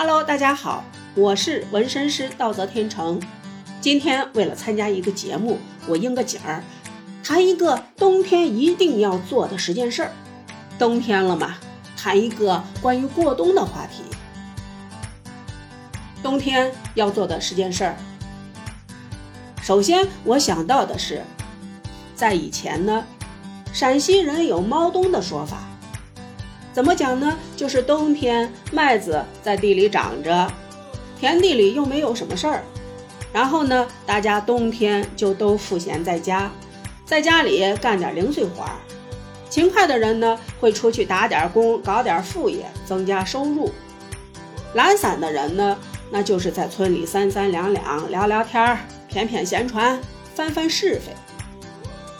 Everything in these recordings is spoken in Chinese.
Hello，大家好，我是纹身师道泽天成。今天为了参加一个节目，我应个景儿，谈一个冬天一定要做的十件事儿。冬天了嘛，谈一个关于过冬的话题。冬天要做的十件事儿，首先我想到的是，在以前呢，陕西人有猫冬的说法。怎么讲呢？就是冬天麦子在地里长着，田地里又没有什么事儿，然后呢，大家冬天就都赋闲在家，在家里干点零碎活儿。勤快的人呢，会出去打点工，搞点副业，增加收入。懒散的人呢，那就是在村里三三两两聊聊天儿，谝谝闲传，翻翻是非。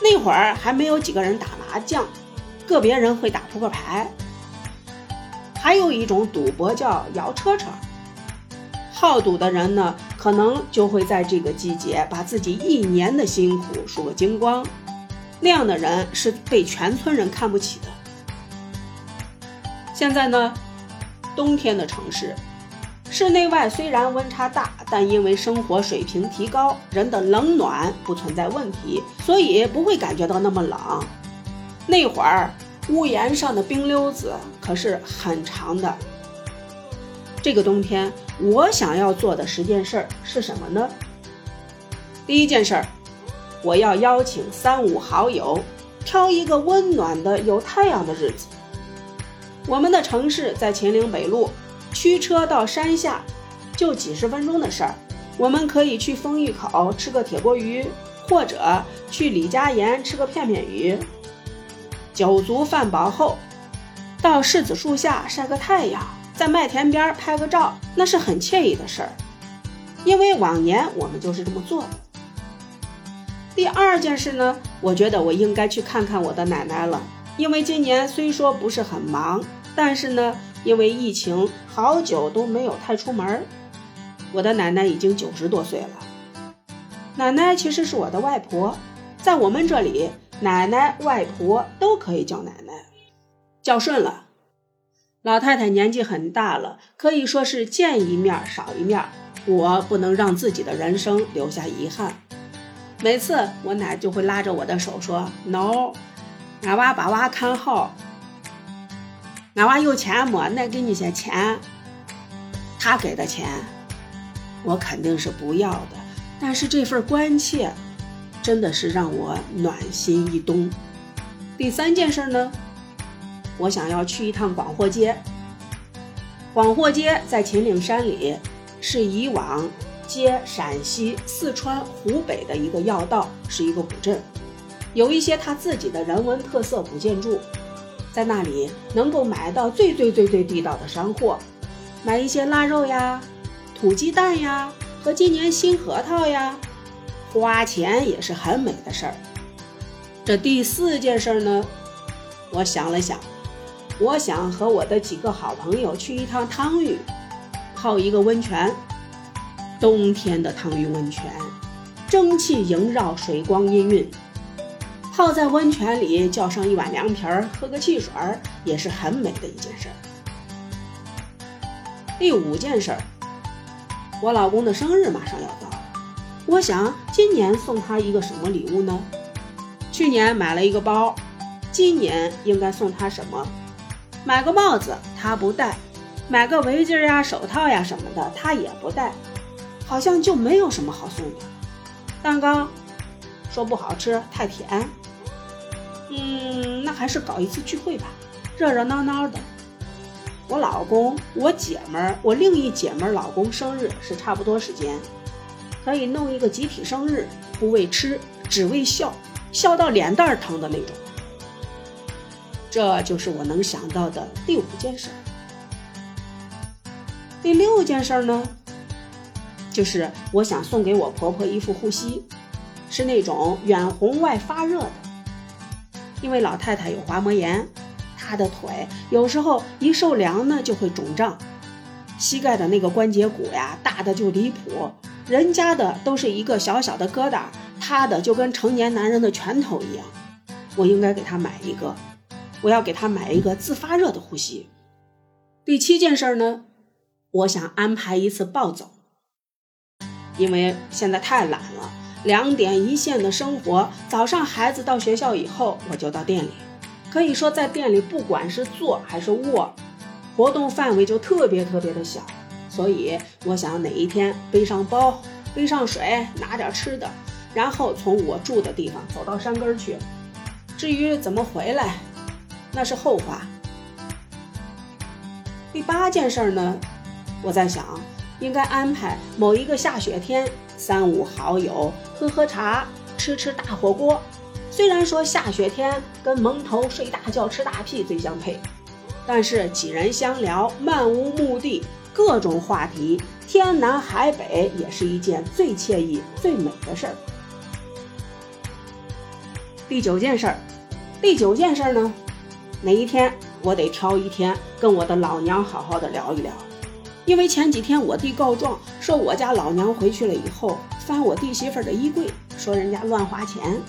那会儿还没有几个人打麻将，个别人会打扑克牌。还有一种赌博叫摇车车，好赌的人呢，可能就会在这个季节把自己一年的辛苦输个精光，那样的人是被全村人看不起的。现在呢，冬天的城市，室内外虽然温差大，但因为生活水平提高，人的冷暖不存在问题，所以不会感觉到那么冷。那会儿。屋檐上的冰溜子可是很长的。这个冬天，我想要做的十件事儿是什么呢？第一件事儿，我要邀请三五好友，挑一个温暖的、有太阳的日子。我们的城市在秦岭北路，驱车到山下就几十分钟的事儿。我们可以去丰峪口吃个铁锅鱼，或者去李家岩吃个片片鱼。酒足饭饱后，到柿子树下晒个太阳，在麦田边拍个照，那是很惬意的事儿。因为往年我们就是这么做的。第二件事呢，我觉得我应该去看看我的奶奶了。因为今年虽说不是很忙，但是呢，因为疫情，好久都没有太出门。我的奶奶已经九十多岁了。奶奶其实是我的外婆，在我们这里。奶奶、外婆都可以叫奶奶，叫顺了。老太太年纪很大了，可以说是见一面少一面。我不能让自己的人生留下遗憾。每次我奶就会拉着我的手说：“no，俺娃把娃看好，俺娃有钱没？奶给你些钱。他给的钱，我肯定是不要的。但是这份关切。”真的是让我暖心一冬。第三件事呢，我想要去一趟广货街。广货街在秦岭山里，是以往接陕西、四川、湖北的一个要道，是一个古镇，有一些它自己的人文特色古建筑，在那里能够买到最最最最地道的山货，买一些腊肉呀、土鸡蛋呀和今年新核桃呀。花钱也是很美的事儿。这第四件事呢，我想了想，我想和我的几个好朋友去一趟汤峪，泡一个温泉。冬天的汤峪温泉，蒸汽萦绕，水光氤氲，泡在温泉里，叫上一碗凉皮儿，喝个汽水儿，也是很美的一件事儿。第五件事儿，我老公的生日马上要到。我想今年送他一个什么礼物呢？去年买了一个包，今年应该送他什么？买个帽子他不戴，买个围巾呀、手套呀什么的他也不戴，好像就没有什么好送的。蛋糕说不好吃，太甜。嗯，那还是搞一次聚会吧，热热闹闹的。我老公、我姐们儿、我另一姐们儿老公生日是差不多时间。可以弄一个集体生日，不为吃，只为笑，笑到脸蛋儿疼的那种。这就是我能想到的第五件事。第六件事呢，就是我想送给我婆婆一副护膝，是那种远红外发热的。因为老太太有滑膜炎，她的腿有时候一受凉呢就会肿胀，膝盖的那个关节骨呀大的就离谱。人家的都是一个小小的疙瘩，他的就跟成年男人的拳头一样。我应该给他买一个，我要给他买一个自发热的呼吸。第七件事呢，我想安排一次暴走，因为现在太懒了，两点一线的生活。早上孩子到学校以后，我就到店里，可以说在店里不管是坐还是卧，活动范围就特别特别的小。所以我想哪一天背上包，背上水，拿点吃的，然后从我住的地方走到山根去。至于怎么回来，那是后话。第八件事呢，我在想，应该安排某一个下雪天，三五好友喝喝茶，吃吃大火锅。虽然说下雪天跟蒙头睡大觉吃大屁最相配，但是几人相聊，漫无目的。各种话题，天南海北也是一件最惬意、最美的事儿。第九件事儿，第九件事儿呢，哪一天我得挑一天跟我的老娘好好的聊一聊，因为前几天我弟告状说我家老娘回去了以后翻我弟媳妇的衣柜，说人家乱花钱，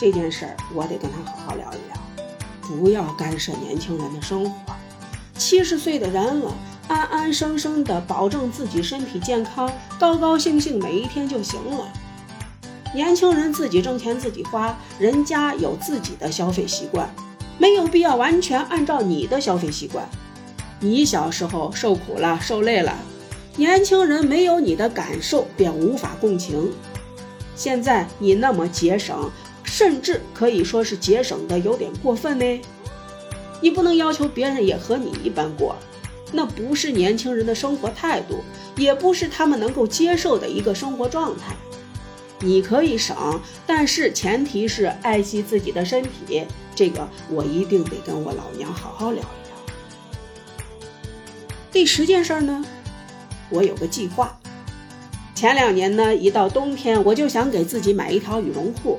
这件事儿我得跟他好好聊一聊，不要干涉年轻人的生活，七十岁的人了。安安生生的保证自己身体健康，高高兴兴每一天就行了。年轻人自己挣钱自己花，人家有自己的消费习惯，没有必要完全按照你的消费习惯。你小时候受苦了，受累了，年轻人没有你的感受便无法共情。现在你那么节省，甚至可以说是节省的有点过分呢。你不能要求别人也和你一般过。那不是年轻人的生活态度，也不是他们能够接受的一个生活状态。你可以省，但是前提是爱惜自己的身体。这个我一定得跟我老娘好好聊一聊。第十件事儿呢，我有个计划。前两年呢，一到冬天我就想给自己买一条羽绒裤。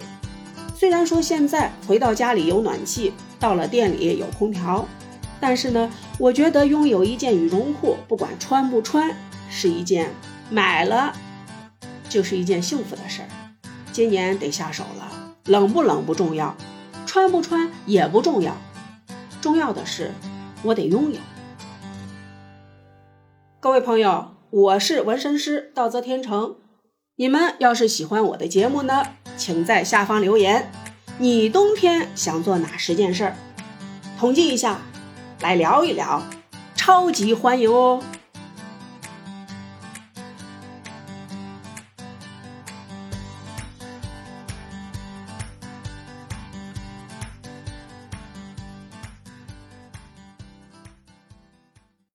虽然说现在回到家里有暖气，到了店里有空调。但是呢，我觉得拥有一件羽绒裤，不管穿不穿，是一件买了就是一件幸福的事儿。今年得下手了，冷不冷不重要，穿不穿也不重要，重要的是我得拥有。各位朋友，我是纹身师道泽天成，你们要是喜欢我的节目呢，请在下方留言，你冬天想做哪十件事儿？统计一下。来聊一聊，超级欢迎哦！